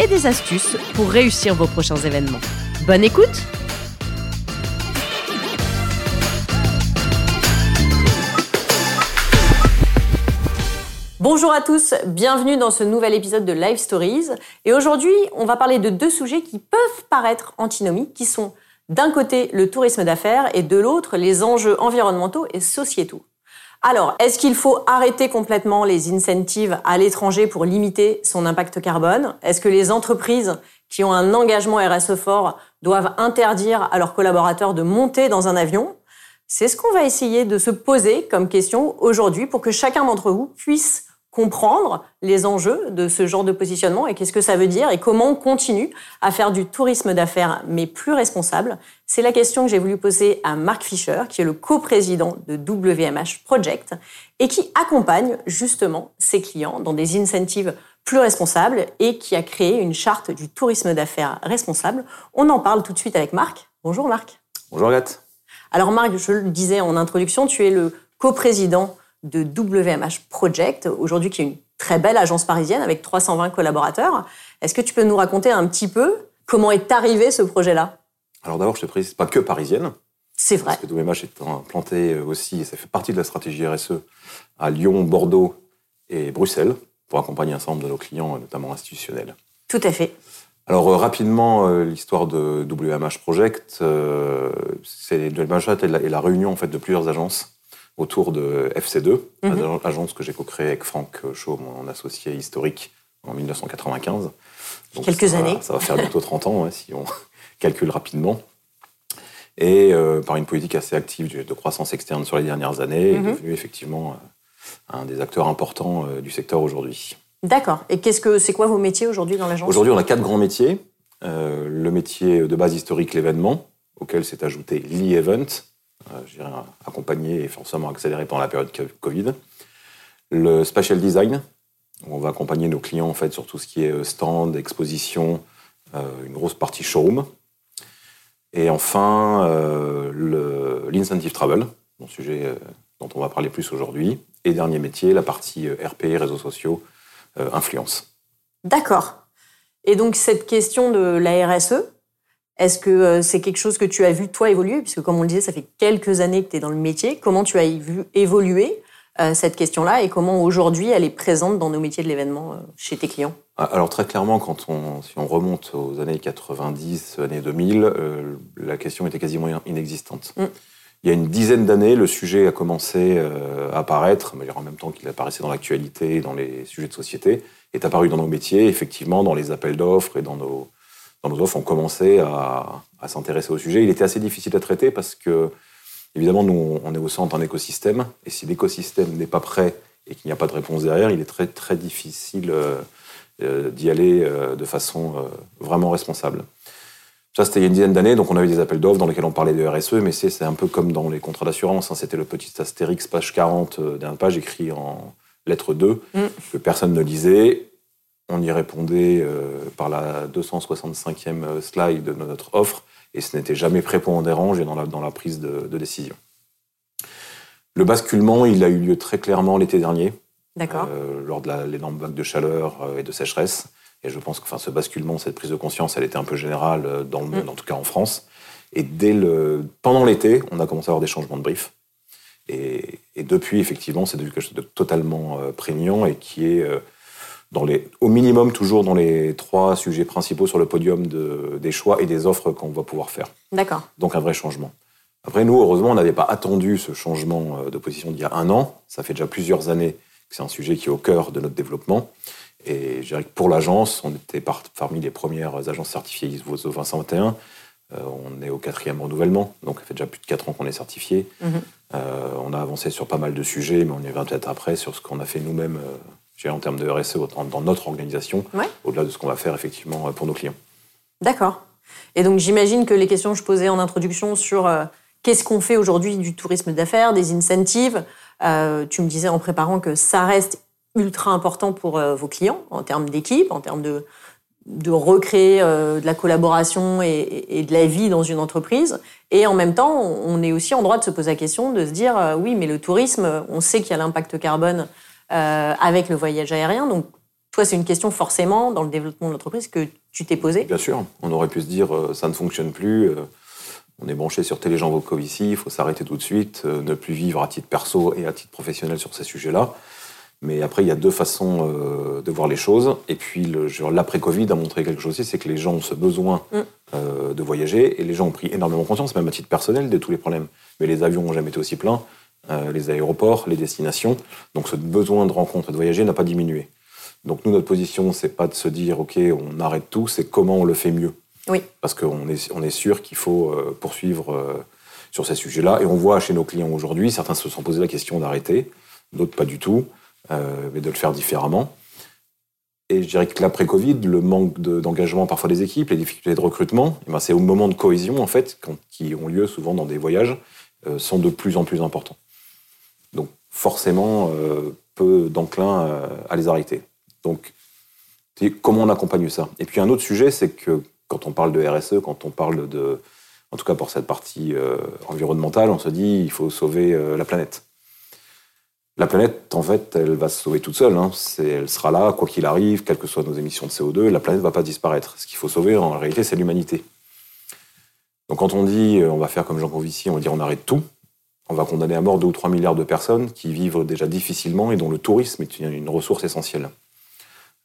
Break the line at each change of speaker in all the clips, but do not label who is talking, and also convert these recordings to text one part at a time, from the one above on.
et des astuces pour réussir vos prochains événements. Bonne écoute Bonjour à tous, bienvenue dans ce nouvel épisode de Live Stories. Et aujourd'hui, on va parler de deux sujets qui peuvent paraître antinomiques, qui sont d'un côté le tourisme d'affaires et de l'autre les enjeux environnementaux et sociétaux. Alors, est-ce qu'il faut arrêter complètement les incentives à l'étranger pour limiter son impact carbone? Est-ce que les entreprises qui ont un engagement RSE fort doivent interdire à leurs collaborateurs de monter dans un avion? C'est ce qu'on va essayer de se poser comme question aujourd'hui pour que chacun d'entre vous puisse comprendre les enjeux de ce genre de positionnement et qu'est-ce que ça veut dire et comment on continue à faire du tourisme d'affaires mais plus responsable. C'est la question que j'ai voulu poser à Marc Fischer, qui est le coprésident de WMH Project et qui accompagne justement ses clients dans des incentives plus responsables et qui a créé une charte du tourisme d'affaires responsable. On en parle tout de suite avec Marc. Bonjour Marc.
Bonjour Agathe.
Alors Marc, je le disais en introduction, tu es le coprésident de WMH Project, aujourd'hui qui est une très belle agence parisienne avec 320 collaborateurs. Est-ce que tu peux nous raconter un petit peu comment est arrivé ce projet-là?
Alors d'abord, je te précise, pas que parisienne.
C'est vrai.
Parce que WMH est implanté aussi, et ça fait partie de la stratégie RSE, à Lyon, Bordeaux et Bruxelles, pour accompagner un certain nombre de nos clients, notamment institutionnels.
Tout à fait.
Alors euh, rapidement, euh, l'histoire de WMH Project, euh, c'est WMH est la, est la réunion en fait de plusieurs agences autour de FC2, mm agence que j'ai co-créée avec Franck Chaud, mon associé historique, en 1995.
Donc Quelques années.
ça va faire bientôt 30 ans, si on calcule rapidement. Et euh, par une politique assez active de croissance externe sur les dernières années, est mhm. devenu effectivement euh, un des acteurs importants euh, du secteur aujourd'hui.
D'accord. Et qu'est-ce que c'est quoi vos métiers aujourd'hui dans l'agence?
Aujourd'hui, on a quatre grands métiers. le métier de base historique, l'événement, auquel s'est ajouté l'e-event, accompagné et forcément accéléré pendant la période Covid. Le spatial design, on va accompagner nos clients en fait sur tout ce qui est euh, stand, exposition, euh, une grosse partie showroom. Et enfin, l'incentive travel, mon sujet dont on va parler plus aujourd'hui. Et dernier métier, la partie RP, réseaux sociaux, influence.
D'accord. Et donc cette question de la RSE, est-ce que euh, c'est quelque chose que tu as vu toi évoluer? Puisque comme on le disait, ça fait quelques années que tu es dans le métier. Comment tu as vu évoluer euh, cette question-là et comment aujourd'hui elle est présente dans nos métiers de l'événement euh, chez tes clients?
Ah, Alors très clairement, quand on, si on remonte aux années 90, années 2000, la question était quasiment inexistante. Mm. Il y a une dizaine d'années, le sujet a commencé à apparaître, mais en même temps qu'il apparaissait dans l'actualité, dans les sujets de société, est apparu dans nos métiers, effectivement, dans les appels d'offres et dans nos, dans nos offres, on commençait à, s'intéresser au sujet. Il était assez difficile à traiter parce que, évidemment, nous, on est au centre d'un écosystème. Et si l'écosystème n'est pas prêt et qu'il n'y a pas de réponse derrière, il est très, très difficile euh, euh, d'y aller euh, de façon vraiment responsable. Ça, c'était il y a une dizaine d'années, donc on avait des appels d'offres dans lesquels on parlait de RSE, mais c'est un peu comme dans les contrats d'assurance. Hein. C'était le petit astérix, page 40 d'un page écrit en lettre 2, mm. que personne ne lisait. On y répondait euh, par la 265e slide de notre offre et ce n'était jamais prépondérant dans la, dans la prise de, décision. Le basculement, il a eu lieu très clairement l'été dernier, euh, lors de l'énorme vague de chaleur euh, et de sécheresse. Et je pense que enfin, ce basculement, cette prise de conscience, elle était un peu générale dans le monde, mm. en tout cas en France. Et dès le, pendant l'été, on a commencé à avoir des changements de brief. Et, depuis, effectivement, c'est devenu quelque chose de totalement prégnant et qui est au minimum toujours dans les trois sujets principaux sur le podium des choix et des offres qu'on va pouvoir faire.
D'accord.
Donc un vrai changement. Après, nous, heureusement, on n'avait pas attendu ce changement euh, de position d'il y a un an. Ça fait déjà plusieurs années que c'est un sujet qui est au cœur de notre développement. Et je dirais que pour l'agence, on était parmi les premières agences certifiées ISO 221. Euh, on est au quatrième renouvellement, donc ça fait déjà plus de quatre ans qu'on est certifié. Mhm. Euh, on a avancé sur pas mal de sujets, mais on y reviendra peut-être après sur ce qu'on a fait nous-mêmes en termes de RSE dans notre organisation, au-delà de ce qu'on va faire effectivement pour nos clients.
D'accord. Et donc j'imagine que les questions que je posais en introduction sur qu'est-ce qu'on fait aujourd'hui du tourisme d'affaires, des incentives, tu me disais en préparant que ça reste ultra important pour vos clients en termes d'équipe, en termes de, de recréer euh, de la collaboration et, de la vie dans une entreprise. Et en même temps, on est aussi en droit de se poser la question de se dire, euh, oui, mais le tourisme, on sait qu'il y a l'impact carbone euh, avec le voyage aérien. Donc, toi, c'est une question forcément dans le développement de l'entreprise que tu t'es posée.
Bien sûr. On aurait pu se dire, ça ne fonctionne plus. on est branché sur Télégen ici, il faut s'arrêter tout de suite, ne plus vivre à titre perso et à titre professionnel sur ces sujets-là. Mais après, il y a deux façons euh, de voir les choses. Et puis, l'après-Covid a montré quelque chose aussi, c'est que les gens ont ce besoin mm. euh, de voyager et les gens ont pris énormément conscience, même à titre personnel, de tous les problèmes. Mais les avions n'ont jamais été aussi pleins, euh, les aéroports, les destinations. Donc, ce besoin de rencontre et de voyager n'a pas diminué. Donc, nous, notre position, c'est pas de se dire, OK, on arrête tout, c'est comment on le fait mieux.
Oui.
Parce qu'on est, on est sûr qu'il faut poursuivre sur ces sujets-là. Et on voit chez nos clients aujourd'hui, certains se sont posés la question d'arrêter, d'autres pas du tout. Euh, mais de le faire différemment. Et je dirais que l'après-Covid, le manque d'engagement parfois des équipes, les difficultés de recrutement, eh ben c'est au moment de cohésion, en fait, qui ont lieu souvent dans des voyages, euh, sont de plus en plus importants. Donc forcément, euh, peu d'enclin à les arrêter. Donc, comment on accompagne ça Et puis un autre sujet, c'est que quand on parle de RSE, quand on parle de, en tout cas pour cette partie environnementale, on se dit il faut sauver la planète. La planète, en fait, elle va se sauver toute seule. Hein. Elle sera là, quoi qu'il arrive, quelles que soient nos émissions de CO2, la planète ne va pas disparaître. Ce qu'il faut sauver, en réalité, c'est l'humanité. Donc quand on dit euh, on va faire comme Jean Covici, on va dire on arrête tout, on va condamner à mort 2 ou 3 milliards de personnes qui vivent déjà difficilement et dont le tourisme est une ressource essentielle.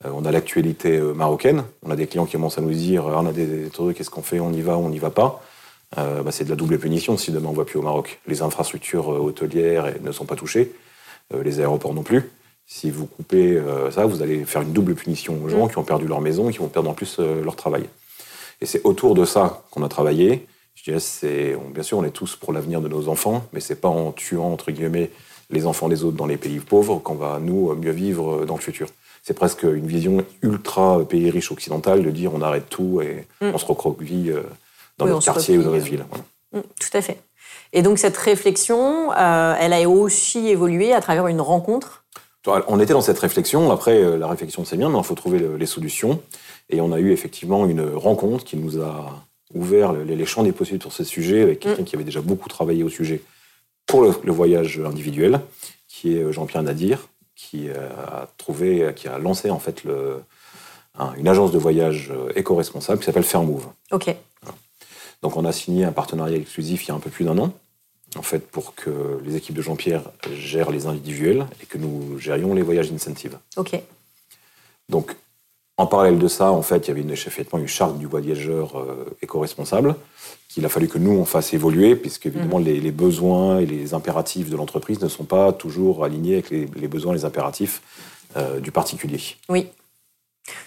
Euh, on a l'actualité euh, marocaine, on a des clients qui commencent à nous dire on a des, trucs, qu'est-ce qu'on fait, on y va, on n'y va pas. Bah, c'est de la double punition si demain on ne va plus au Maroc. Les infrastructures hôtelières ne sont pas touchées. Euh, les aéroports non plus. Si vous coupez euh, ça, vous allez faire une double punition aux gens mm. qui ont perdu leur maison et qui vont perdre en plus euh, leur travail. Et c'est autour de ça qu'on a travaillé. Je dirais, c'est, bien sûr, on est tous pour l'avenir de nos enfants, mais c'est pas en tuant, entre guillemets, les enfants des autres dans les pays pauvres qu'on va, nous, mieux vivre dans le futur. C'est presque une vision ultra pays riche occidentale de dire on arrête tout et mm. on se recroqueville dans notre quartier ou dans notre ville.
Mm, tout à fait. Et donc cette réflexion, euh, elle a aussi évolué à travers une rencontre?
On était dans cette réflexion. Après, euh, la réflexion c'est bien, mais il faut trouver les solutions. Et on a eu effectivement une rencontre qui nous a ouvert les champs des possibles sur ce sujet avec quelqu'un mm. qui avait déjà beaucoup travaillé au sujet pour le, voyage individuel, qui est euh, Jean-Pierre Nadir, qui a trouvé, qui a lancé en fait le, une agence de voyage éco-responsable qui s'appelle Fairmove.
Ok.
Donc on a signé un partenariat exclusif il y a un peu plus d'un an, en fait, pour que les équipes de Jean-Pierre gèrent les individuels et que nous gérions les voyages incentives.
Ok.
Donc, en parallèle de ça, en fait, il y avait une, effectivement une charte du voyageur euh, éco-responsable qu'il a fallu que nous, on fasse évoluer, puisque évidemment, mhm. les, besoins et les impératifs de l'entreprise ne sont pas toujours alignés avec les, besoins et les impératifs euh, du particulier.
Oui.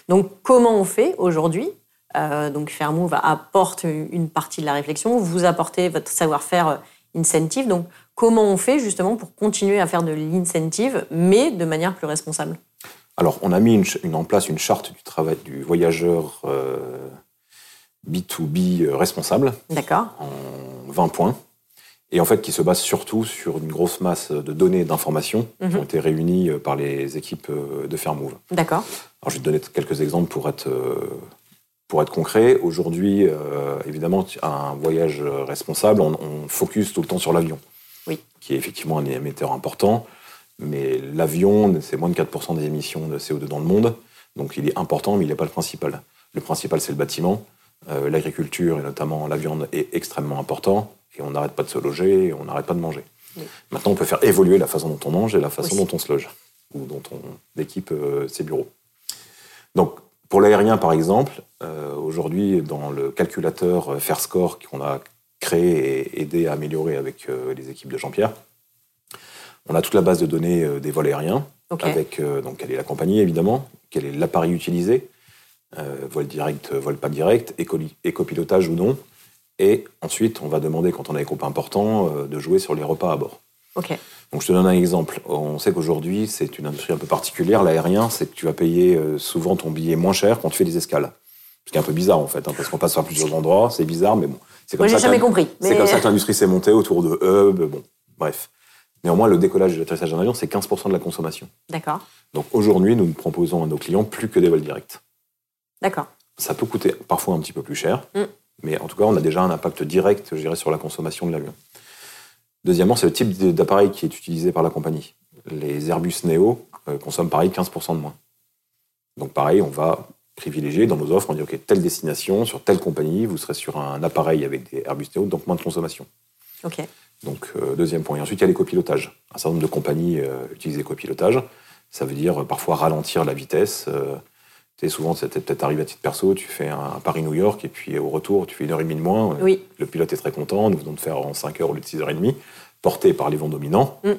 Donc, comment on fait aujourd'hui? Euh, donc Fairmove apporte une partie de la réflexion, vous apportez votre savoir-faire incentive. Donc comment on fait justement pour continuer à faire de l'incentive, mais de manière plus responsable?
Alors on a mis une, en place une charte du travail du voyageur B2B euh, responsable.
D'accord.
En 20 points. Et en fait, qui se base surtout sur une grosse masse de données d'informations qui mhm. ont été réunies par les équipes de Fairmove.
D'accord.
Alors, je vais te donner quelques exemples pour être pour être concret, aujourd'hui, euh, évidemment, un voyage responsable, on, focus tout le temps sur l'avion,
oui.
qui est effectivement un émetteur important. Mais l'avion, c'est moins de 4% des émissions de CO2 dans le monde. Donc il est important, mais il n'est pas le principal. Le principal, c'est le bâtiment. Euh, l'agriculture, et notamment la viande, est extrêmement important. Et on n'arrête pas de se loger, et on n'arrête pas de manger. Maintenant, on peut faire évoluer la façon dont on mange et la façon dont on se loge, ou dont on équipe euh, ses bureaux. Donc, pour l'aérien, par exemple, euh, aujourd'hui, dans le calculateur FairScore qu'on a créé et aidé à améliorer avec les équipes de Jean-Pierre, on a toute la base de données des vols aériens, avec donc quelle est la compagnie évidemment, quel est l'appareil utilisé, vol direct, vol pas direct, écopilotage ou non. Et ensuite, on va demander, quand on a des groupes importants, de jouer sur les repas à bord.
Ok.
Donc je te donne un exemple. On sait qu'aujourd'hui, c'est une industrie un peu particulière, l'aérien, c'est que tu vas payer euh, souvent ton billet moins cher quand tu fais des escales. Ce qui est un peu bizarre en fait, hein, parce qu'on passe par plusieurs endroits, c'est bizarre, mais bon. C'est
comme Moi, j'ai jamais compris.
C'est comme ça que l'industrie s'est montée autour de hubs, bon, bref. Néanmoins, le décollage et l'atterrissage d'un avion, c'est 15% de la consommation.
D'accord.
Donc aujourd'hui, nous ne proposons à nos clients plus que des vols directs.
D'accord.
Ça peut coûter parfois un petit peu plus cher,
mm.
mais en tout cas, on a déjà un impact direct, je dirais, sur la consommation de l'avion. Deuxièmement, c'est le type d'appareil qui est utilisé par la compagnie. Les Airbus Neo euh, consomment pareil 15% de moins. Donc pareil, on va privilégier dans nos offres, on dit OK, telle destination, sur telle compagnie, vous serez sur un appareil avec des Airbus Neo, donc moins de consommation.
OK.
Donc euh, deuxième point. Et ensuite, il y a les copilotages. Un certain nombre de compagnies euh, utilisent les copilotages. Ça veut dire parfois ralentir la vitesse. Souvent, c'est peut-être arrivé à titre perso, tu fais un Paris-New York et puis au retour, tu fais une heure et demie de moins.
Oui.
Le pilote est très content, nous venons de faire en 5 heures au lieu de 6 heures et demie, porté par les vents dominants.
Mm.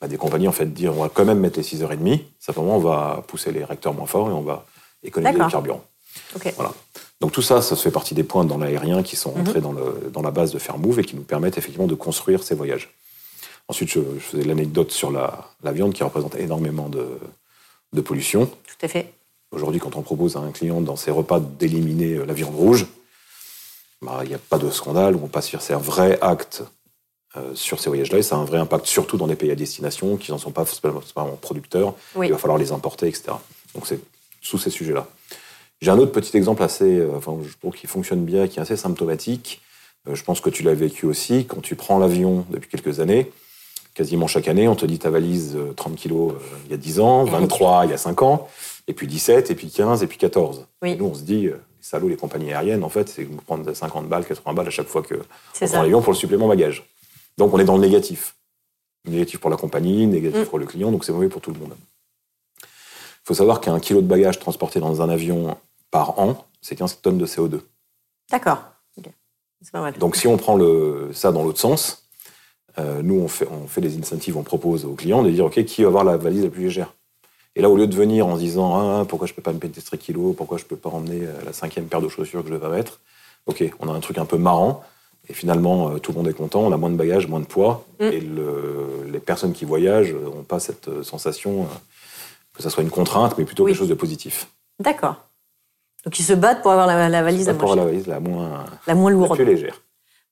Bah, des compagnies en fait dire on va quand même mettre les 6h30, simplement on va pousser les réacteurs moins fort et on va économiser le carburant. Voilà. Donc tout ça, ça fait partie des points dans l'aérien qui sont entrés mhm. dans, dans, la base de Fairmove et qui nous permettent effectivement de construire ces voyages. Ensuite, je, faisais l'anecdote sur la, la, viande qui représente énormément de, de pollution.
Tout à fait.
Aujourd'hui, quand on propose à un client dans ses repas d'éliminer la viande rouge, bah, il n'y a pas de scandale, on passe sur c'est un vrai acte euh, sur ces voyages-là, et ça a un vrai impact surtout dans les pays à destination qui n'en sont pas forcément producteurs. Il va falloir les importer, etc. Donc c'est sous ces sujets-là. J'ai un autre petit exemple assez, euh, enfin, je trouve qui fonctionne bien, qui est assez symptomatique. Euh, je pense que tu l'as vécu aussi. Quand tu prends l'avion depuis quelques années, quasiment chaque année, on te dit ta valise 30 kilos il y a 10 ans, 23 il y a 5 ans, et puis 17, et puis 15, et puis 14.
Et
nous, on se dit, salaud, les compagnies aériennes, en fait, c'est prendre 50 balles, 80 balles à chaque fois que on prend l'avion pour le supplément bagage. Donc on est dans le négatif. Négatif pour la compagnie, négatif mm. pour le client, donc c'est mauvais pour tout le monde. Il faut savoir qu'un kilo de bagages transporté dans un avion par an, c'est 15 tonnes de CO2.
D'accord.
Donc si on prend le, ça dans l'autre sens, euh, nous on fait, on fait des incentives, on propose aux clients de dire ok qui va avoir la valise la plus légère? Et là au lieu de venir en se disant ah, pourquoi je peux pas me payer ce kilo, pourquoi je peux pas emmener euh, la cinquième paire de chaussures que je vais mettre, ok on a un truc un peu marrant et finalement, euh, tout le monde est content, on a moins de bagages, moins de poids. Mm. Et les personnes qui voyagent n'ont pas cette sensation que ça soit une contrainte, mais plutôt quelque chose de positif.
D'accord. Donc ils se battent pour avoir la, valise la
moins la valise la moins,
la moins lourde.
La plus légère.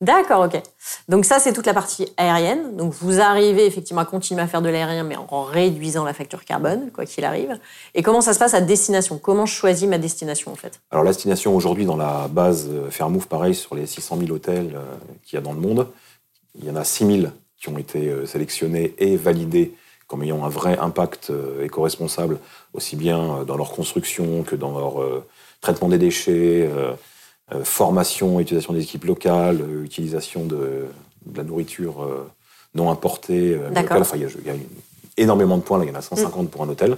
D'accord, ok. Donc ça, c'est toute la partie aérienne. Donc vous arrivez effectivement à continuer à faire de l'aérien, mais en réduisant la facture carbone, quoi qu'il arrive. Et comment ça se passe à destination? Comment je choisis ma destination, en fait?
Alors la destination, aujourd'hui, dans la base euh, Fairmove, pareil, sur les 600 000 hôtels euh, qu'il y a dans le monde, il y en a 6 000 qui ont été euh, sélectionnés et validés comme ayant un vrai impact éco-responsable, aussi bien dans leur construction que dans leur traitement des déchets, euh, formation, utilisation des équipes locales, euh, utilisation de, la nourriture euh, non importée.
Enfin,
il y, a, énormément de points, là, il y en a 150 pour un hôtel.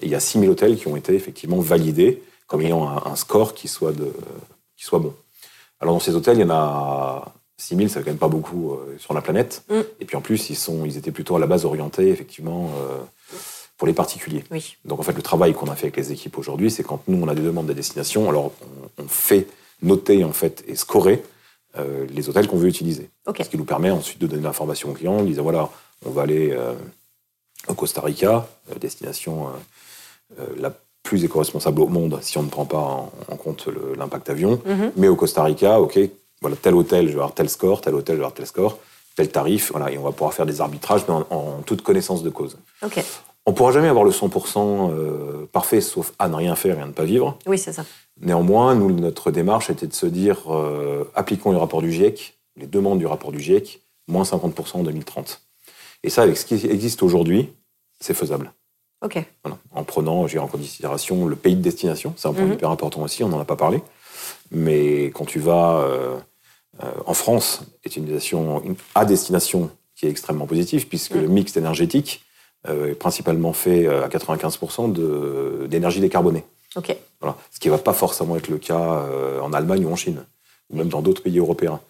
Et il y a 6000 hôtels qui ont été effectivement validés comme ayant un, score qui soit, de, qui soit bon. Alors dans ces hôtels, il y en a 6000, ça fait quand même pas beaucoup sur la planète.
Mm.
Et puis en plus, ils, sont, ils étaient plutôt à la base orientés effectivement pour les particuliers. Donc en fait, le travail qu'on a fait avec les équipes aujourd'hui, c'est quand nous, on a des demandes de destination, alors on fait noter en fait et scorer euh, les hôtels qu'on veut utiliser. Ce qui nous permet ensuite de donner l'information aux clients en disant voilà, on va aller euh, au Costa Rica, euh, destination la plus éco-responsable au monde si on ne prend pas en, compte l'impact avion.
Mhm.
Mais au Costa Rica, ok, voilà, tel hôtel, je vais avoir tel score, tel hôtel, je vais avoir tel score, tel tarif, voilà, et on va pouvoir faire des arbitrages, mais en, toute connaissance de cause. On ne pourra jamais avoir le 100% parfait, sauf à ne rien faire et à ne pas vivre.
Oui, c'est ça.
Néanmoins, nous, notre démarche était de se dire, euh, appliquons le rapport du GIEC, les demandes du rapport du GIEC, moins 50% en 2030. Et ça, avec ce qui existe aujourd'hui, c'est faisable.
OK.
En prenant, en considération le pays de destination, c'est un point mhm. hyper important aussi, on n'en a pas parlé. Mais quand tu vas euh, euh, en France, est une destination à destination qui est extrêmement positive, puisque le mix énergétique est principalement fait à 95% d'énergie décarbonée. Voilà. Ce qui ne va pas forcément être le cas euh, en Allemagne ou en Chine, ou même dans d'autres pays européens.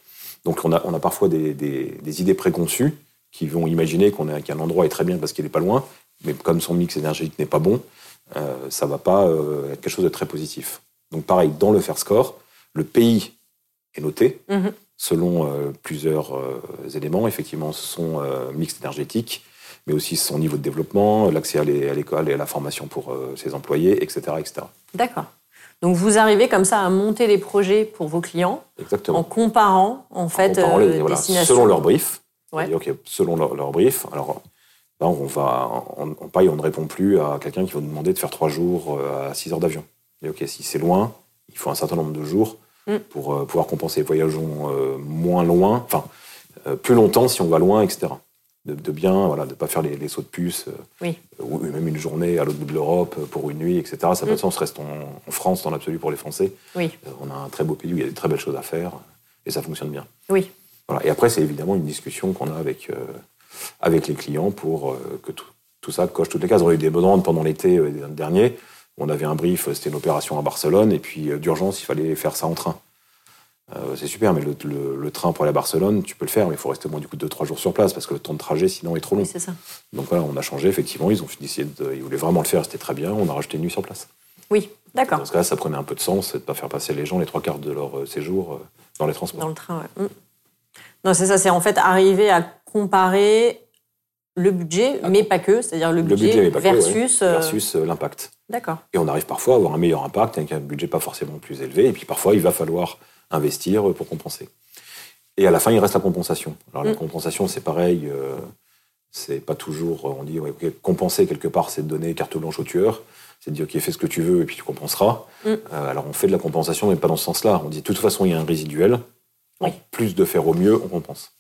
Donc on a, on a parfois des, des, idées préconçues qui vont imaginer qu'un endroit est très bien parce qu'il n'est pas loin, mais comme son mix énergétique n'est pas bon, euh, ça ne va pas euh, être quelque chose de très positif. Donc pareil, dans le Fair Score, le pays est noté
mhm.
selon plusieurs éléments. Effectivement, son mix énergétique, mais aussi son niveau de développement, l'accès à l'école et à la formation pour ses employés, etc. etc.
D'accord. Donc vous arrivez comme ça à monter des projets pour vos clients
Exactement.
en comparant en fait
comparant les-
euh,
voilà, selon leur brief.
Ouais.
Que selon leur, leur brief, alors là, on va, on, on, pareil, on ne répond plus à quelqu'un qui va nous demander de faire trois jours euh, à 6 heures d'avion. Et ok, si c'est loin, il faut un certain nombre de jours
Mm.
pour euh, pouvoir compenser. Voyageons euh, moins loin, enfin euh, plus longtemps si on va loin, etc. De, de bien, voilà, de pas faire les, les sauts de puce, euh,
Oui.
ou même une journée à l'autre bout de l'Europe euh, pour une nuit, etc. Ça n'a pas
Mm.
de sens. Restons en France dans l'absolu pour les Français.
Oui,
Euh, on a un très beau pays où il y a des très belles choses à faire et ça fonctionne bien.
oui,
Voilà. Et après, c'est évidemment une discussion qu'on a avec, euh, avec les clients pour euh, que tout, tout ça coche toutes les cases. On a eu des demandes pendant l'été euh, dernier. On avait un brief, c'était une opération à Barcelone, et puis euh, d'urgence, il fallait faire ça en train. C'est super, mais le, le- le train pour aller à Barcelone, tu peux le faire, mais il faut rester au moins du coup 2-3 jours sur place, parce que le temps de trajet, sinon, est trop long.
oui, c'est ça.
Donc voilà, on a changé, effectivement, ils ont décidé de, ils voulaient vraiment le faire, c'était très bien, on a rajouté une nuit sur place.
Oui, d'accord.
Dans ce cas-là, ça prenait un peu de sens, de ne pas faire passer les gens les trois quarts de leur euh, séjour euh, dans les transports.
Dans le train, ouais. Mm. Non, c'est ça, c'est en fait arriver à comparer le budget, mais pas que, c'est-à-dire le
Le
budget,
que, ouais, versus euh, l'impact.
D'accord.
Et on arrive parfois à avoir un meilleur impact avec un budget pas forcément plus élevé. Et puis parfois, il va falloir investir pour compenser. Et à la fin, il reste la compensation. Alors la
Mm.
compensation, c'est pareil. euh, c'est pas toujours. On dit ouais, compenser quelque part, c'est de donner carte blanche au tueur. C'est de dire ok, fais ce que tu veux et puis tu compenseras.
Mm.
Euh, alors on fait de la compensation, mais pas dans ce sens-là. On dit de toute façon, il y a un résiduel.
Oui.
En plus de faire au mieux, on compense.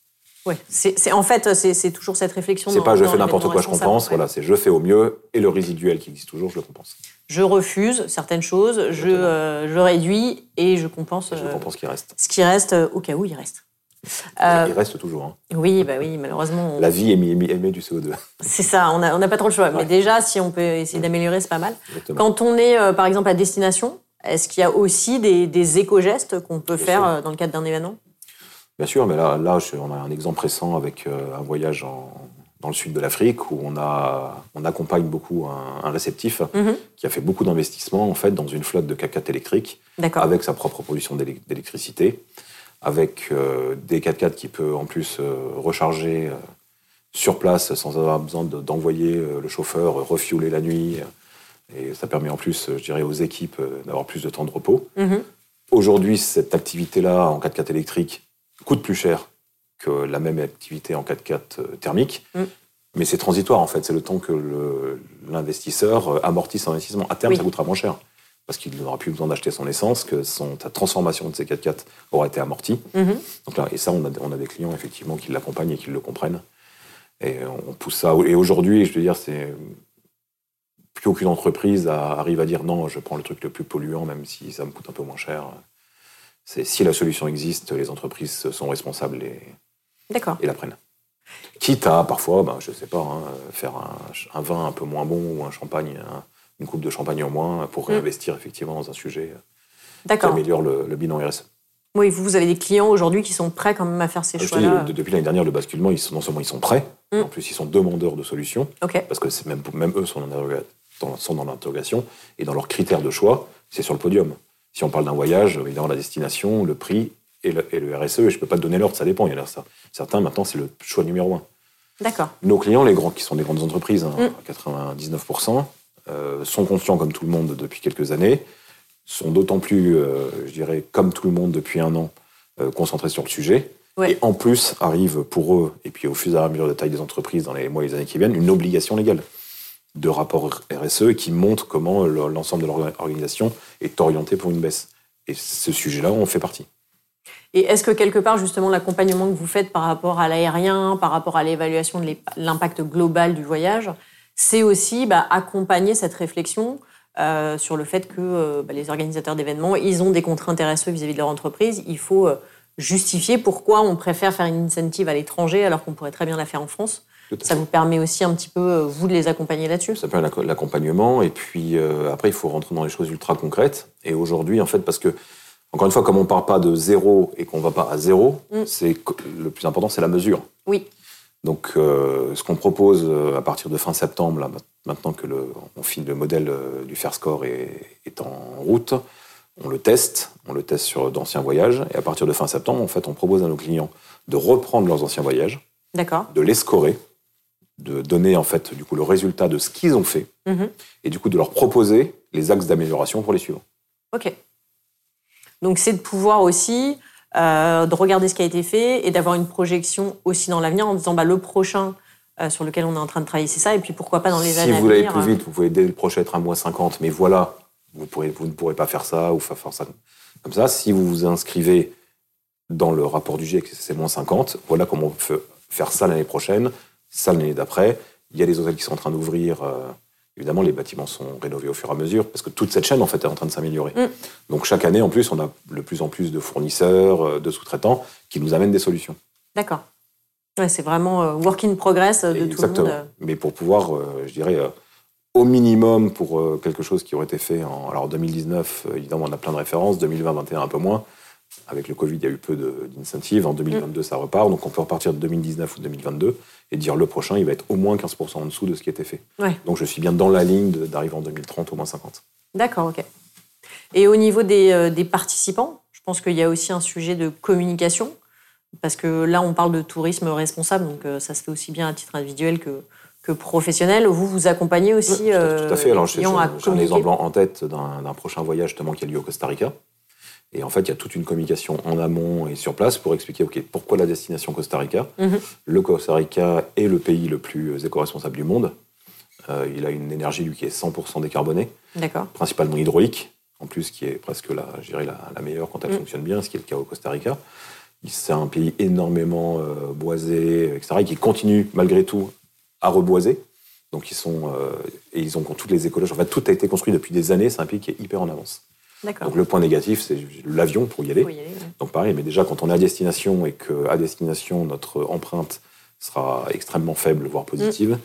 C'est, c'est- en fait, c'est, toujours cette réflexion.
C'est pas je fais n'importe quoi, je compense.
Ouais.
Voilà, c'est je fais au mieux et le résiduel qui existe toujours, je le compense.
Je refuse certaines choses, je, euh, je réduis et je compense
Je
euh,
compense ce qui reste.
ce qui reste euh, au cas où il reste. Euh,
Il reste toujours. hein.
oui, bah oui, malheureusement, on-
La vie émet, émet- émet du CO2.
c'est ça, on n'a on pas trop le choix. Mais déjà, si on peut essayer d'améliorer, c'est pas mal.
Exactement.
Quand on est, euh, par exemple, à destination, est-ce qu'il y a aussi des, des éco-gestes qu'on peut
Bien
faire
sûr.
dans le cadre d'un événement?
Bien sûr, mais là, là on a un exemple récent avec un voyage en- dans le sud de l'Afrique où on, a, on accompagne beaucoup un, un réceptif
Mhm.
qui a fait beaucoup d'investissements en fait dans une flotte de 4x4 électriques avec sa propre production d'élec- d'électricité, avec euh, des 4x4 qui peut en plus euh, recharger euh, sur place sans avoir besoin de- d'envoyer le chauffeur refueler la nuit. Et ça permet en plus, je dirais, aux équipes d'avoir plus de temps de repos.
Mhm.
Aujourd'hui, cette activité-là en 4x4 électrique coûte plus cher que la même activité en 4x4 euh, thermique.
Mm.
Mais c'est transitoire, en fait. C'est le temps que l'investisseur euh, amortit son investissement. À terme,
Oui.
ça coûtera moins cher. Parce qu'il n'aura plus besoin d'acheter son essence, que son, sa transformation de ces 4x4 aura été amortie.
Mhm.
Donc là, et ça, on a, on a des clients, effectivement, qui l'accompagnent et qui le comprennent. Et on pousse ça. Et aujourd'hui, je veux dire, c'est plus aucune entreprise arrive à dire non, je prends le truc le plus polluant, même si ça me coûte un peu moins cher. C'est si la solution existe, les entreprises sont responsables et,
D'accord.
et la prennent. Quitte à parfois, ben, je sais pas, hein, faire un, un vin un peu moins bon ou un champagne, un- une coupe de champagne en moins pour
Mm.
réinvestir effectivement dans un sujet qui
D'accord.
améliore le, le bilan RSE.
Oui, vous, avez des clients aujourd'hui qui sont prêts quand même à faire ces choix-là.
de- depuis l'année dernière, le basculement, ils sont, non seulement ils sont prêts,
Mm.
en plus ils sont demandeurs de solutions, parce que même, même eux sont dans l'interrogation, et dans leurs critères de choix, c'est sur le podium. Si on parle d'un voyage, évidemment la destination, le prix et le, et le RSE, et je ne peux pas te donner l'ordre, ça dépend, il y en a ça. Certains, maintenant, c'est le choix numéro un.
D'accord.
Nos clients, les grands, qui sont des grandes entreprises, hein,
Mm.
99%, euh, sont conscients, comme tout le monde depuis quelques années, sont d'autant plus, euh, je dirais, comme tout le monde depuis un an, euh, concentrés sur le sujet.
Ouais.
Et en plus, arrive pour eux, et puis au fur et à mesure de taille des entreprises dans les mois et les années qui viennent, une obligation légale de rapport RSE qui montre comment le- l'ensemble de leur organisation est orienté pour une baisse. Et ce sujet-là, on fait partie.
Et est-ce que quelque part, justement, l'accompagnement que vous faites par rapport à l'aérien, par rapport à l'évaluation de l'impact global du voyage, c'est aussi bah, accompagner cette réflexion euh, sur le fait que euh, bah, les organisateurs d'événements, ils ont des contraintes RSE vis-à-vis de leur entreprise. Il faut euh, justifier pourquoi on préfère faire une incentive à l'étranger alors qu'on pourrait très bien la faire en France. Ça vous permet aussi un petit peu, vous, de les accompagner là-dessus
Ça l'acc- l'accompagnement. Et puis après, il faut rentrer dans les choses ultra concrètes. Et aujourd'hui, en fait, parce que, encore une fois, comme on ne part pas de zéro et qu'on ne va pas à zéro,
Mm.
c'est le plus important, c'est la mesure.
Oui.
Donc, euh, ce qu'on propose euh, à partir de fin septembre, là, maintenant que le, on finit le modèle euh, du Fair Score est, est en route, on le teste, on le teste sur d'anciens voyages, et à partir de fin septembre, en fait, on propose à nos clients de reprendre leurs anciens voyages, de les scorer, de donner en fait du coup le résultat de ce qu'ils ont fait,
Mhm.
et du coup de leur proposer les axes d'amélioration pour les suivants.
Ok. Donc c'est de pouvoir aussi euh, de regarder ce qui a été fait et d'avoir une projection aussi dans l'avenir en disant bah, le prochain euh, sur lequel on est en train de travailler, c'est ça, et puis pourquoi pas dans les années
à venir. Si vous voulez plus vite, vous pouvez dès le prochain être à moins 50, mais voilà, vous, pourrez, vous ne pourrez pas faire ça ou faire ça comme ça. Si vous vous inscrivez dans le rapport du GIEC, c'est moins 50, voilà comment on peut faire ça l'année prochaine, ça l'année d'après. Il y a des hôtels qui sont en train d'ouvrir. Euh, évidemment, les bâtiments sont rénovés au fur et à mesure parce que toute cette chaîne, en fait, est en train de s'améliorer. Mm. Donc, chaque année, en plus, on a de plus en plus de fournisseurs, euh, de sous-traitants qui nous amènent des solutions.
D'accord. Ouais, c'est vraiment euh, work in progress de tout le monde.
Mais pour pouvoir, je dirais, au minimum pour quelque chose qui aurait été fait en. Alors, 2019, évidemment, on a plein de références, 2020, 2021, un peu moins. Avec le Covid, il y a eu peu d'incentives. En 2022, ça repart. Donc, on peut repartir de 2019 ou 2022 et dire le prochain, il va être au moins 15% en dessous de ce qui était fait. Donc, je suis bien dans la ligne d'arriver en 2030 au moins 50.
D'accord, ok. Et au niveau des, euh, des participants, je pense qu'il y a aussi un sujet de communication. Parce que là, on parle de tourisme responsable, donc euh, ça se fait aussi bien à titre individuel que, que professionnel. Vous, vous accompagnez aussi.
tout, à fait. Alors, j'ai un exemple en tête d'un prochain voyage justement qui a lieu au Costa Rica. Et en fait, il y a toute une communication en amont et sur place pour expliquer ok, pourquoi la destination Costa Rica. Mhm. Le Costa Rica est le pays le plus éco-responsable du monde. Euh, il a une énergie lui, qui est 100% décarbonée, principalement hydraulique, en plus qui est presque la, la, la meilleure quand elle mhm. fonctionne bien, ce qui est le cas au Costa Rica. C'est un pays énormément euh, boisé, etc., et qui continue malgré tout à reboiser. Donc ils sont euh, et ils ont toutes les écologies. En fait, tout a été construit depuis des années. C'est un pays qui est hyper en avance. Donc le point négatif, c'est l'avion pour y aller. Donc pareil, mais déjà quand on est à destination et qu'à destination, notre empreinte sera extrêmement faible, voire positive, mm.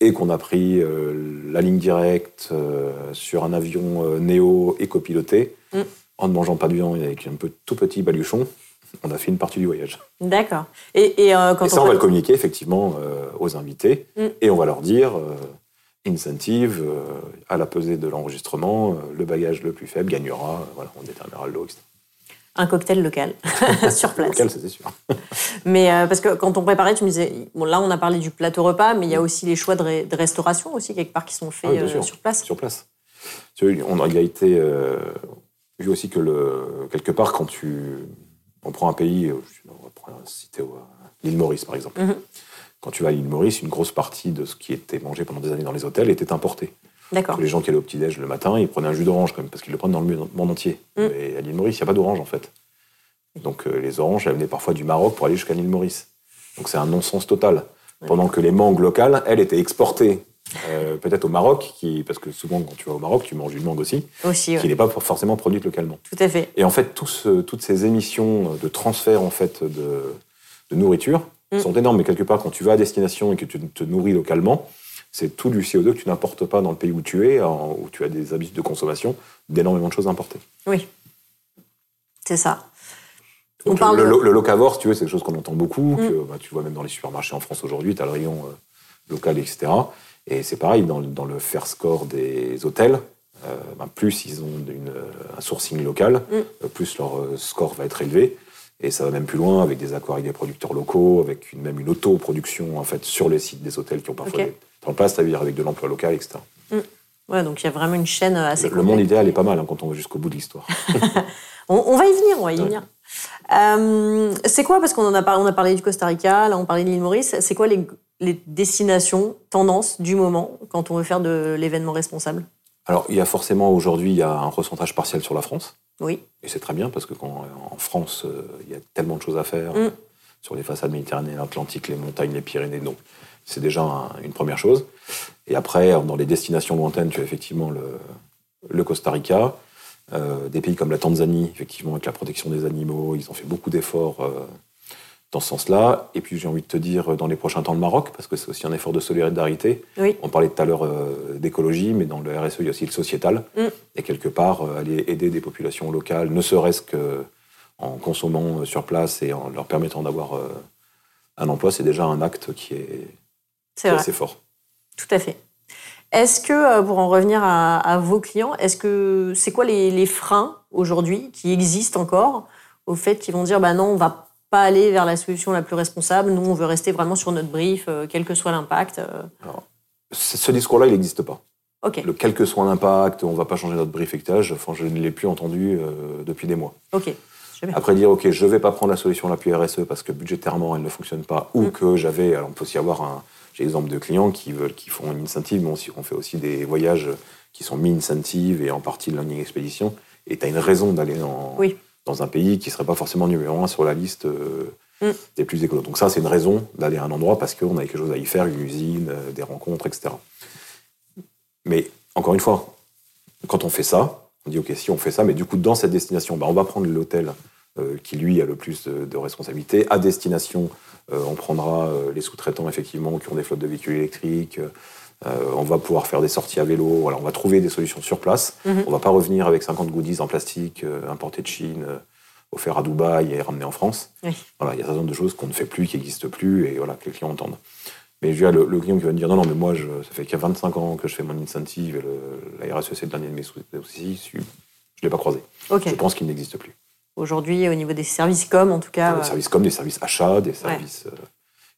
et qu'on a pris euh, la ligne directe euh, sur un avion euh, néo écopiloté, mm. en ne mangeant pas de viande avec un peu tout petit baluchon, on a fait une partie du voyage.
D'accord. Et, et,
quand ça, on, va le communiquer effectivement aux invités, mm. et on va leur dire incentive euh, à la pesée de l'enregistrement, euh, le bagage le plus faible gagnera, voilà, on déterminera le lot, etc.
Un cocktail local, sur place.
Local, c'est sûr.
mais euh, parce que quand on préparait, tu me disais, bon là on a parlé du plateau repas, mais il y a aussi les choix de, restauration aussi quelque part qui sont faits ah, sur place.
Sur place. On a, il a été vu aussi que le, quelque part quand tu on prend un pays, on va citer l'île Maurice par exemple. Mhm. Quand tu vas à l'île Maurice, une grosse partie de ce qui était mangé pendant des années dans les hôtels était importé.
D'accord.
Les gens qui allaient au petit-déj le matin, ils prenaient un jus d'orange quand même, parce qu'ils le prennent dans le monde entier. Mm. Et à l'île Maurice, il n'y a pas d'orange en fait. Donc euh, les oranges, elles venaient parfois du Maroc pour aller jusqu'à l'île Maurice. Donc c'est un non-sens total. Pendant que les mangues locales, elles étaient exportées euh, peut-être au Maroc, qui, parce que souvent quand tu vas au Maroc, tu manges une mangue aussi,
aussi
qui n'est pas forcément produite localement.
Tout à fait.
Et en fait, toutes ces émissions de transfert en fait de, de nourriture, Mm. sont énormes. Mais quelque part, quand tu vas à destination et que tu te nourris localement, c'est tout du CO2 que tu n'importes pas dans le pays où tu es, où tu as des habitudes de consommation, d'énormément de choses importées.
Oui, c'est ça.
On parle le, le, locavore, tu veux, c'est quelque chose qu'on entend beaucoup, mm. que bah, tu vois même dans les supermarchés en France aujourd'hui, tu as le rayon euh, local, etc. Et c'est pareil, dans, le fair score des hôtels, euh, bah, plus ils ont une, un sourcing local, mm. plus leur euh, score va être élevé. Et ça va même plus loin avec des accords avec des producteurs locaux, avec une, même une autoproduction en fait sur les sites des hôtels qui ont parfois okay. des place, c'est-à-dire avec de l'emploi local, etc.
Mm. Ouais, donc il y a vraiment une chaîne assez.
Le, le monde idéal est pas mal hein, quand on va jusqu'au bout de l'histoire.
on, va y venir, on va y venir. Euh, c'est quoi, parce qu'on en a, parlé, on a parlé du Costa Rica, là on parlait de l'île Maurice, c'est quoi les, les, destinations, tendances du moment quand on veut faire de l'événement responsable?
Alors il y a forcément aujourd'hui il y a un recentrage partiel sur la France.
Oui.
Et c'est très bien parce que quand, en France, euh, il y a tellement de choses à faire mm. sur les façades méditerranéennes, l'Atlantique, les montagnes, les Pyrénées. Donc, c'est déjà une première chose. Et après, dans les destinations lointaines, tu as effectivement le, le Costa Rica, euh, des pays comme la Tanzanie, effectivement, avec la protection des animaux. Ils ont fait beaucoup d'efforts euh, dans ce sens-là. Et puis j'ai envie de te dire dans les prochains temps le Maroc, parce que c'est aussi un effort de solidarité. On parlait tout à l'heure euh, d'écologie, mais dans le RSE, il y a aussi le sociétal. Mm. Et quelque part, euh, aller aider des populations locales, ne serait-ce qu'en consommant euh, sur place et en leur permettant d'avoir un emploi, c'est déjà un acte qui est, assez fort.
Tout à fait. Est-ce que, pour en revenir à, vos clients, est-ce que c'est quoi les, les freins aujourd'hui qui existent encore au fait qu'ils vont dire bah non, on va pas aller vers la solution la plus responsable. Nous, on veut rester vraiment sur notre brief, euh, quel que soit l'impact. Euh.
Ce discours-là, il n'existe pas. Le, quel que soit l'impact, on ne va pas changer notre briefectage. Enfin, je ne l'ai plus entendu euh, depuis des mois.
Ok.
Après dire, OK, je ne vais pas prendre la solution la plus RSE parce que budgétairement, elle ne fonctionne pas, ou mm. que j'avais, alors on peut aussi avoir un, j'ai l'exemple de clients qui veulent, qui font une incentive, mais on, fait aussi des voyages qui sont mi-incentive et en partie de learning expédition. Et tu as une raison d'aller dans, dans un pays qui ne serait pas forcément numéro un sur la liste euh, mm. des plus écolos. Donc ça, c'est une raison d'aller à un endroit parce qu'on a quelque chose à y faire, une usine, euh, des rencontres, etc. Mais encore une fois, quand on fait ça, on dit OK, si on fait ça, mais du coup, dans cette destination, bah, on va prendre l'hôtel euh, qui, lui, a le plus de, de responsabilités. À destination, euh, on prendra les sous-traitants, effectivement, qui ont des flottes de véhicules électriques. On va pouvoir faire des sorties à vélo. Voilà, on va trouver des solutions sur place. Mhm. On ne va pas revenir avec 50 goodies en plastique importés de Chine offerts à Dubaï et ramenés en France. Voilà, il y a un certain nombre de choses qu'on ne fait plus, qui n'existent plus, et voilà, que les clients entendent. Mais je le, le client qui va me dire non, non, mais moi, je, ça fait qu'il y a 25 ans que je fais mon incentive, et le, la RSE, c'est le dernier de mes soucis, je ne l'ai pas croisé. Je pense qu'il n'existe plus.
Aujourd'hui, au niveau des services com, en tout cas.
Des services com, des services achats, des services euh,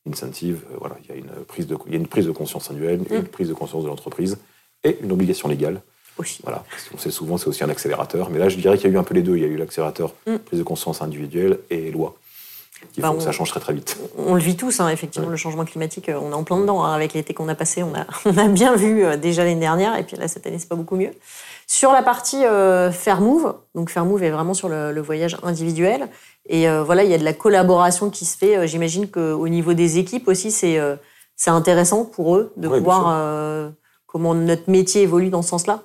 incentives, euh, voilà, il y, a une prise de, il y a une prise de conscience annuelle, une mm. prise de conscience de l'entreprise et une obligation légale.
Aussi.
Voilà, qu'on sait souvent c'est aussi un accélérateur, mais là je dirais qu'il y a eu un peu les deux. Il y a eu l'accélérateur, mm. prise de conscience individuelle et loi qui bah, font que ça change très très vite.
On le vit tous, hein, effectivement, le changement climatique, euh, on est en plein dedans. Hein, avec l'été qu'on a passé, on a, on a bien vu déjà l'année dernière, et puis là cette année c'est pas beaucoup mieux. Sur la partie euh, Fairmove, donc Fairmove est vraiment sur le, voyage individuel. Et euh, voilà, il y a de la collaboration qui se fait. Euh, j'imagine qu'au niveau des équipes aussi, c'est c'est intéressant pour eux de voir comment notre métier évolue dans ce sens-là.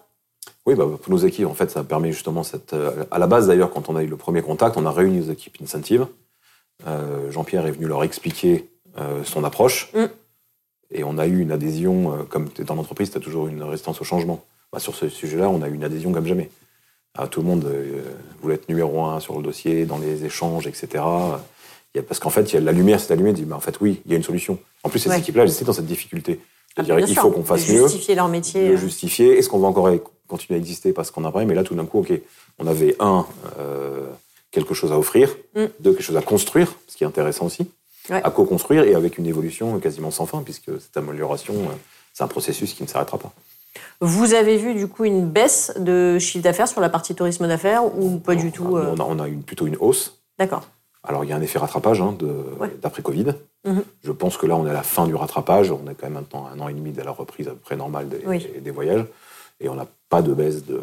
Oui, bah, pour nos équipes, en fait, ça permet justement cette. à la base, d'ailleurs, quand on a eu le premier contact, on a réuni nos équipes Incentive. Jean-Pierre est venu leur expliquer son approche. Mm. Et on a eu une adhésion, comme dans l'entreprise, tu as toujours une résistance au changement. Bah, sur ce sujet-là, on a eu une adhésion comme jamais. Ah, tout le monde euh, voulait être numéro un sur le dossier, dans les échanges, etc. Parce qu'en fait, il y a la lumière s'est allumée, dit, bah, en fait, oui, il y a une solution. En plus, ces équipes-là, elles étaient dans cette difficulté.
Ah, C'est-à-dire, il faut qu'on fasse mieux. Justifier leur métier.
Le euh. justifier. Est-ce qu'on va encore continuer à exister parce qu'on a pas Mais là, tout d'un coup, OK, on avait un, euh, quelque chose à offrir, mm. deux, quelque chose à construire, ce qui est intéressant aussi, à co-construire et avec une évolution quasiment sans fin, puisque cette amélioration, c'est un processus qui ne s'arrêtera pas.
Vous avez vu du coup une baisse de chiffre d'affaires sur la partie tourisme d'affaires ou pas du tout
euh On a, plutôt une hausse.
D'accord.
Alors il y a un effet rattrapage hein, d'après Covid. Mhm. Je pense que là on est à la fin du rattrapage. On est quand même maintenant un an et demi de la reprise à peu près normale des, voyages et on n'a pas de baisse de,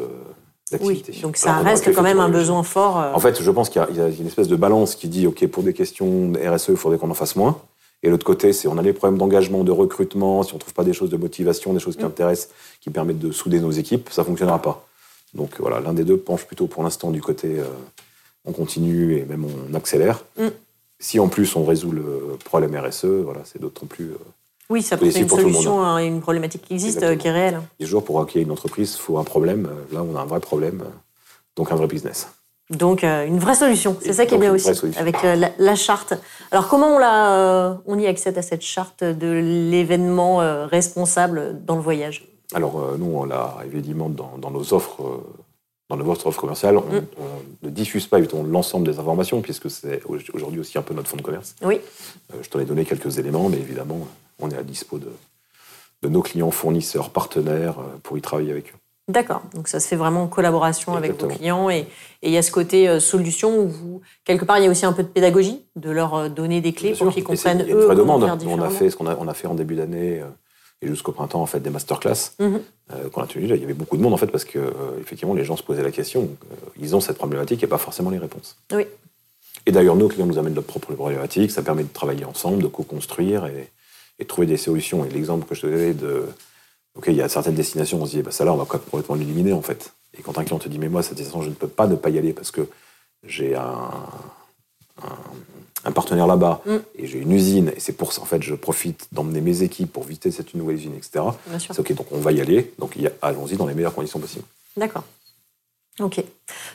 d'activité.
Oui, donc ça reste quand même un besoin fort.
Euh. En fait, je pense qu'il y, a une espèce de balance qui dit ok pour des questions de RSE, il faudrait qu'on en fasse moins. Et l'autre côté, c'est on a des problèmes d'engagement, de recrutement, si on ne trouve pas des choses de motivation, des choses qui mm. intéressent, qui permettent de souder nos équipes, ça ne fonctionnera pas. Donc voilà, l'un des deux penche plutôt pour l'instant du côté euh, on continue et même on accélère. Mm. Si en plus on résout le problème RSE, voilà, c'est d'autant plus. Euh,
oui, ça peut être une solution à une problématique qui existe, euh, qui est réelle.
Les jours, pour qu'il y ait une entreprise, il faut un problème. Là, on a un vrai problème, donc un vrai business.
Donc euh, une vraie solution, c'est ça qui est bien aussi avec euh, la, charte. Alors comment on, la, euh, on y accède à cette charte de l'événement responsable dans le voyage?
Alors nous on l'a évidemment dans, nos offres, dans nos offres commerciales, on, mm. ne diffuse pas l'ensemble des informations puisque c'est aujourd'hui aussi un peu notre fonds de commerce.
Oui.
je t'en ai donné quelques éléments, mais évidemment on est à dispo de, de nos clients, fournisseurs, partenaires pour y travailler avec eux.
D'accord. Donc ça se fait vraiment en collaboration avec vos clients et il y a ce côté euh, solution où vous, quelque part, il y a aussi un peu de pédagogie, de leur euh, donner des clés pour qu'ils comprennent eux. Il y a une vraie demande.
on a fait ce qu'on a, on a fait en début d'année euh, et jusqu'au printemps en fait des masterclass mmh. qu'on a tenu. il y avait beaucoup de monde en fait parce que effectivement les gens se posaient la question. ils ont cette problématique et pas forcément les réponses.
Oui.
Et d'ailleurs nos clients nous amènent leur propre problématique. Ça permet de travailler ensemble, de co-construire et, et, de trouver des solutions. Et l'exemple que je te donnais de Ok, il y a certaines destinations, on se dit, bah, ça là, on va complètement l'éliminer en fait. Et quand un client te dit, mais moi, cette destination, je ne peux pas ne pas y aller parce que j'ai un, un, partenaire là-bas mm. et j'ai une usine, et c'est pour ça, en fait, je profite d'emmener mes équipes pour visiter cette nouvelle usine, etc. C'est ok, donc on va y aller, donc allons-y dans les meilleures conditions possibles.
D'accord. Ok.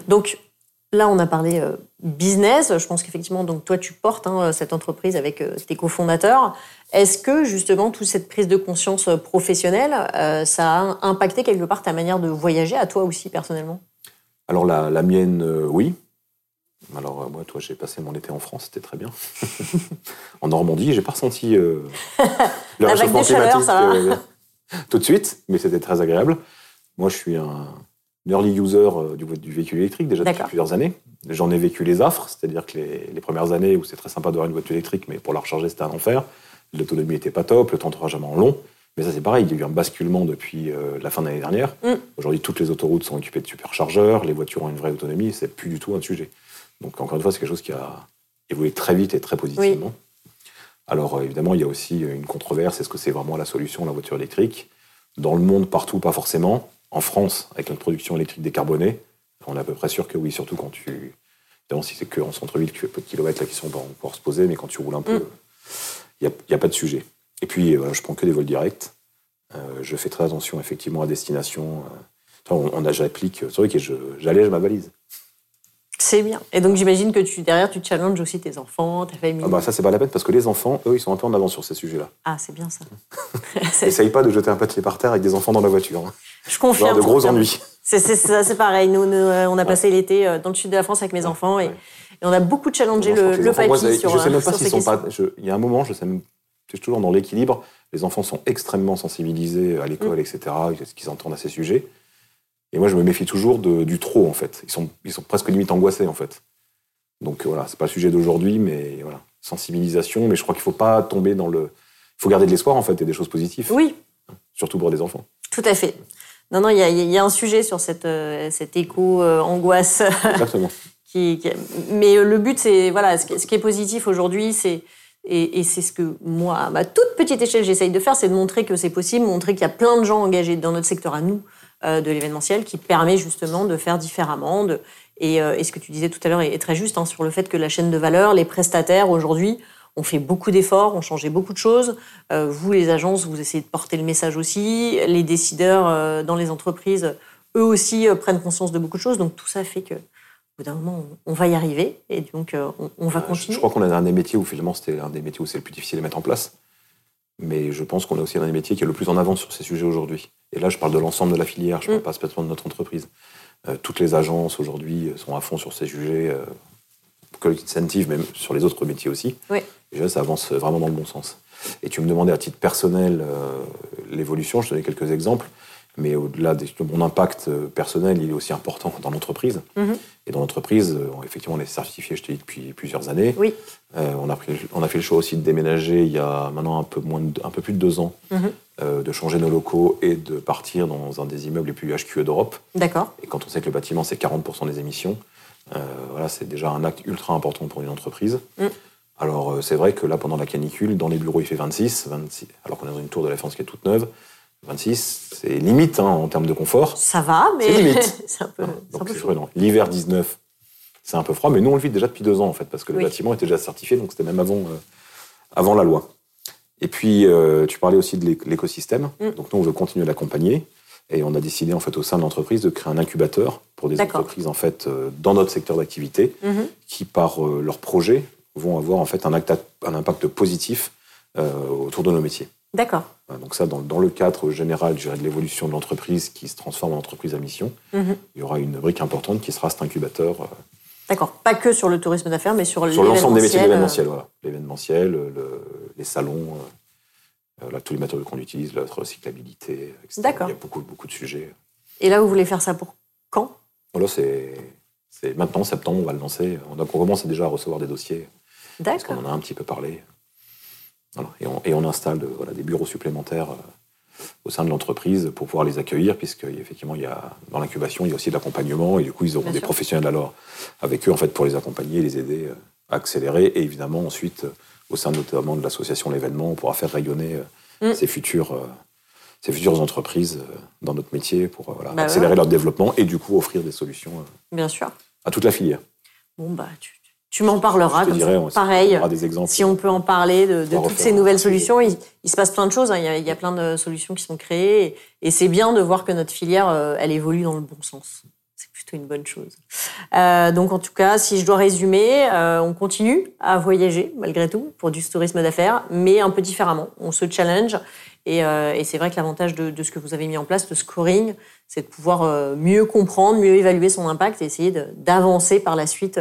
Donc, Là, on a parlé euh, business. Je pense qu'effectivement, donc toi, tu portes hein, cette entreprise avec euh, tes cofondateurs. Est-ce que justement toute cette prise de conscience euh, professionnelle, ça a impacté quelque part ta manière de voyager à toi aussi personnellement?
Alors la, mienne, oui. Alors moi, toi, j'ai passé mon été en France, c'était très bien. en Normandie, j'ai pas ressenti le
la vague de chaleur, ça
tout de suite, mais c'était très agréable. Moi, je suis un early user du, du véhicule électrique déjà depuis plusieurs années. J'en ai vécu les affres, c'est-à-dire que les, premières années où c'est très sympa d'avoir une voiture électrique, mais pour la recharger, c'était un enfer. L'autonomie n'était pas top, le temps de rechargement long. Mais ça, c'est pareil, il y a eu un basculement depuis euh, la fin de l'année dernière. Mm. Aujourd'hui, toutes les autoroutes sont équipées de superchargeurs, les voitures ont une vraie autonomie, c'est plus du tout un sujet. Donc, encore une fois, c'est quelque chose qui a évolué très vite et très positivement. Alors, euh, évidemment, il y a aussi une controverse est-ce que c'est vraiment la solution, la voiture électrique? Dans le monde, partout, pas forcément. En France, avec notre production électrique décarbonée, on est à peu près sûr que oui, surtout quand tu. Si c'est qu'en centre-ville, tu fais peu de kilomètres, la question va encore se poser, mais quand tu roules un peu, il n'y a, pas de sujet. Et puis, voilà, je prends que des vols directs. Euh, je fais très attention, effectivement, à destination. Euh. on, on a, j'applique, c'est vrai que j'allège ma valise.
C'est bien. Et donc j'imagine que tu, derrière, tu challenges aussi tes enfants, ta famille.
Ah bah ça, c'est pas la peine parce que les enfants, eux, ils sont un peu en avance sur ces sujets-là.
Ah, c'est bien ça.
Essaye pas de jeter un papier par terre avec des enfants dans la voiture. Hein.
Je confirme.
de gros ennuis.
C'est c'est pareil. Nous, euh, on a passé l'été dans le sud de la France avec mes enfants et, on a beaucoup challengé le, le papier sur.
Je sais même pas s'ils sont pas. il y a un moment, je sais même, je suis toujours dans l'équilibre. Les enfants sont extrêmement sensibilisés à l'école, mm. etc. Ce qu'ils entendent à ces sujets. Et moi, je me méfie toujours du trop, en fait. Ils sont, ils sont presque limite angoissés, en fait. Donc voilà, c'est pas le sujet d'aujourd'hui, mais voilà, sensibilisation. Mais je crois qu'il faut pas tomber dans le. Il faut garder de l'espoir, en fait, et des choses positives.
Oui.
Surtout pour les enfants.
Tout à fait. Non, non, il y, a, un sujet sur cette, euh, cette éco-angoisse.
Exactement.
qui, Mais le but, c'est. Voilà, ce qui est positif aujourd'hui, c'est et, c'est ce que moi, à ma toute petite échelle, j'essaye de faire, c'est de montrer que c'est possible, montrer qu'il y a plein de gens engagés dans notre secteur à nous euh, de l'événementiel qui permet justement de faire différemment. Euh, et, ce que tu disais tout à l'heure est, très juste hein, sur le fait que la chaîne de valeur, les prestataires aujourd'hui, ont fait beaucoup d'efforts, ont changé beaucoup de choses. Euh, vous, les agences, vous essayez de porter le message aussi. Les décideurs dans les entreprises, eux aussi, prennent conscience de beaucoup de choses. Donc tout ça fait que bout d'un moment, on va y arriver et donc euh, on, va continuer.
Je crois qu'on a un des métiers où finalement c'était un des métiers où c'est le plus difficile à mettre en place. Mais je pense qu'on a aussi un des métiers qui est le plus en avance sur ces sujets aujourd'hui. Et là, je parle de l'ensemble de la filière, je ne parle mm. pas spécialement de notre entreprise. Euh, toutes les agences aujourd'hui sont à fond sur ces sujets, euh, incentive, même sur les autres métiers aussi.
Oui.
Et là, ça avance vraiment dans le bon sens. Et tu me demandais à titre personnel euh, l'évolution, je te donnais quelques exemples. Mais au-delà de mon impact euh, personnel, il est aussi important dans l'entreprise. Mhm. Et dans l'entreprise, euh, effectivement, on est certifié, je te dis, depuis plusieurs années.
Oui.
Euh, on, a on a fait le choix aussi de déménager il y a maintenant un peu, moins un peu plus de deux ans, mhm. de changer nos locaux et de partir dans un des immeubles les plus HQE d'Europe.
D'accord.
Et quand on sait que le bâtiment, c'est 40% des émissions, voilà, c'est déjà un acte ultra important pour une entreprise. Mm. Alors, c'est vrai que là, pendant la canicule, dans les bureaux, il fait 26, 26 alors qu'on est dans une tour de la défense qui est toute neuve. 26, c'est limite hein, en termes de confort.
Ça va, mais
c'est limite.
c'est un peu,
L'hiver 19, c'est un peu froid, mais nous on le vit déjà depuis deux ans en fait, parce que le bâtiment était déjà certifié, donc c'était même avant, euh, avant la loi. Et puis euh, tu parlais aussi de l'écosystème, mm. donc nous on veut continuer à l'accompagner. Et on a décidé en fait au sein de l'entreprise de créer un incubateur pour des entreprises en fait euh, dans notre secteur d'activité
mm-hmm.
qui par leur projet vont avoir en fait un, un impact positif autour de nos métiers.
D'accord.
Donc ça, dans, le cadre général de l'évolution de l'entreprise qui se transforme en entreprise à mission, mhm. il y aura une brique importante qui sera cet incubateur. Euh,
D'accord. Pas que sur le tourisme d'affaires, mais sur,
sur l'ensemble des métiers de l'événementiel. Voilà. L'événementiel, les salons, euh, là, tous les matériaux qu'on utilise, la recyclabilité, etc.
D'accord.
Il y a beaucoup, beaucoup de sujets.
Et là, vous voulez faire ça pour quand?
Là, c'est maintenant, septembre, on va le lancer. On, a, on commence déjà à recevoir des dossiers.
D'accord.
Parce qu'on en a un petit peu parlé. Et, on, installe voilà, des bureaux supplémentaires euh, au sein de l'entreprise pour pouvoir les accueillir, puisque effectivement, il y a, dans l'incubation, il y a aussi de l'accompagnement, et du coup, ils auront des professionnels alors avec eux en fait pour les accompagner, les aider euh, à accélérer, et évidemment ensuite, euh, au sein notamment de l'association l'événement, on pourra faire rayonner mm. ces futures ces futures entreprises dans notre métier pour bah accélérer leur développement et du coup offrir des solutions
Bien sûr.
à toute la filière.
Bon, bah, tu, tu m'en parleras. Comme Pareil,
des exemples.
si on peut en parler de, toutes ces nouvelles solutions, il, se passe plein de choses. Hein. Il, y a, plein de solutions qui sont créées. Et, c'est bien de voir que notre filière, euh, elle évolue dans le bon sens. C'est plutôt une bonne chose. Euh, donc en tout cas, si je dois résumer, euh, on continue à voyager malgré tout pour du tourisme d'affaires, mais un peu différemment. On se challenge. Et, c'est vrai que l'avantage de, de, ce que vous avez mis en place, le scoring, c'est de pouvoir mieux comprendre, mieux évaluer son impact et essayer d'avancer par la suite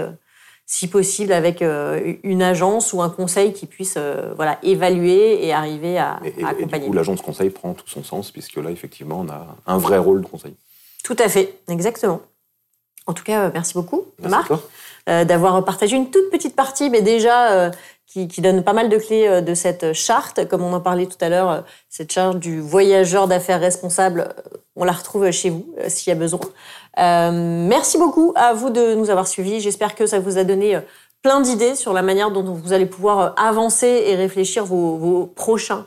si possible avec une agence ou un conseil qui puisse voilà, évaluer et arriver à, accompagner.
Et du coup, l'agence conseil prend tout son sens, puisque là, effectivement, on a un vrai rôle de conseil.
Tout à fait, exactement. En tout cas, merci beaucoup, Marc, d'avoir partagé une toute petite partie, mais déjà qui, donne pas mal de clés euh, de cette charte. Comme on en parlait tout à l'heure, euh, cette charte du voyageur d'affaires responsable, euh, on la retrouve chez vous s'il y a besoin. merci beaucoup à vous de nous avoir suivis. J'espère que ça vous a donné plein d'idées sur la manière dont vous allez pouvoir avancer et réfléchir vos, vos prochains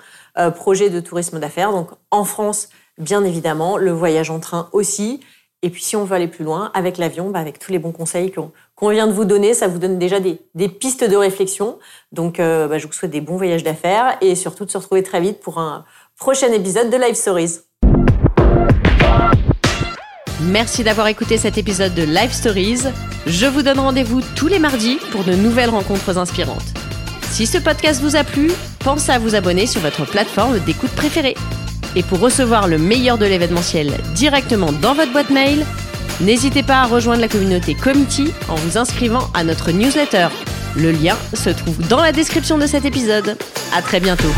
projets de tourisme d'affaires. Donc en France, bien évidemment, le voyage en train aussi. Et puis si on veut aller plus loin, avec l'avion, bah avec tous les bons conseils qu'on vient de vous donner, ça vous donne déjà des, pistes de réflexion. Donc euh, bah, je vous souhaite des bons voyages d'affaires et surtout de se retrouver très vite pour un prochain épisode de Live Stories.
Merci d'avoir écouté cet épisode de Live Stories. Je vous donne rendez-vous tous les mardis pour de nouvelles rencontres inspirantes. Si ce podcast vous a plu, pensez à vous abonner sur votre plateforme d'écoute préférée. Et pour recevoir le meilleur de l'événementiel directement dans votre boîte mail, n'hésitez pas à rejoindre la communauté Committee en vous inscrivant à notre newsletter. Le lien se trouve dans la description de cet épisode. À très bientôt.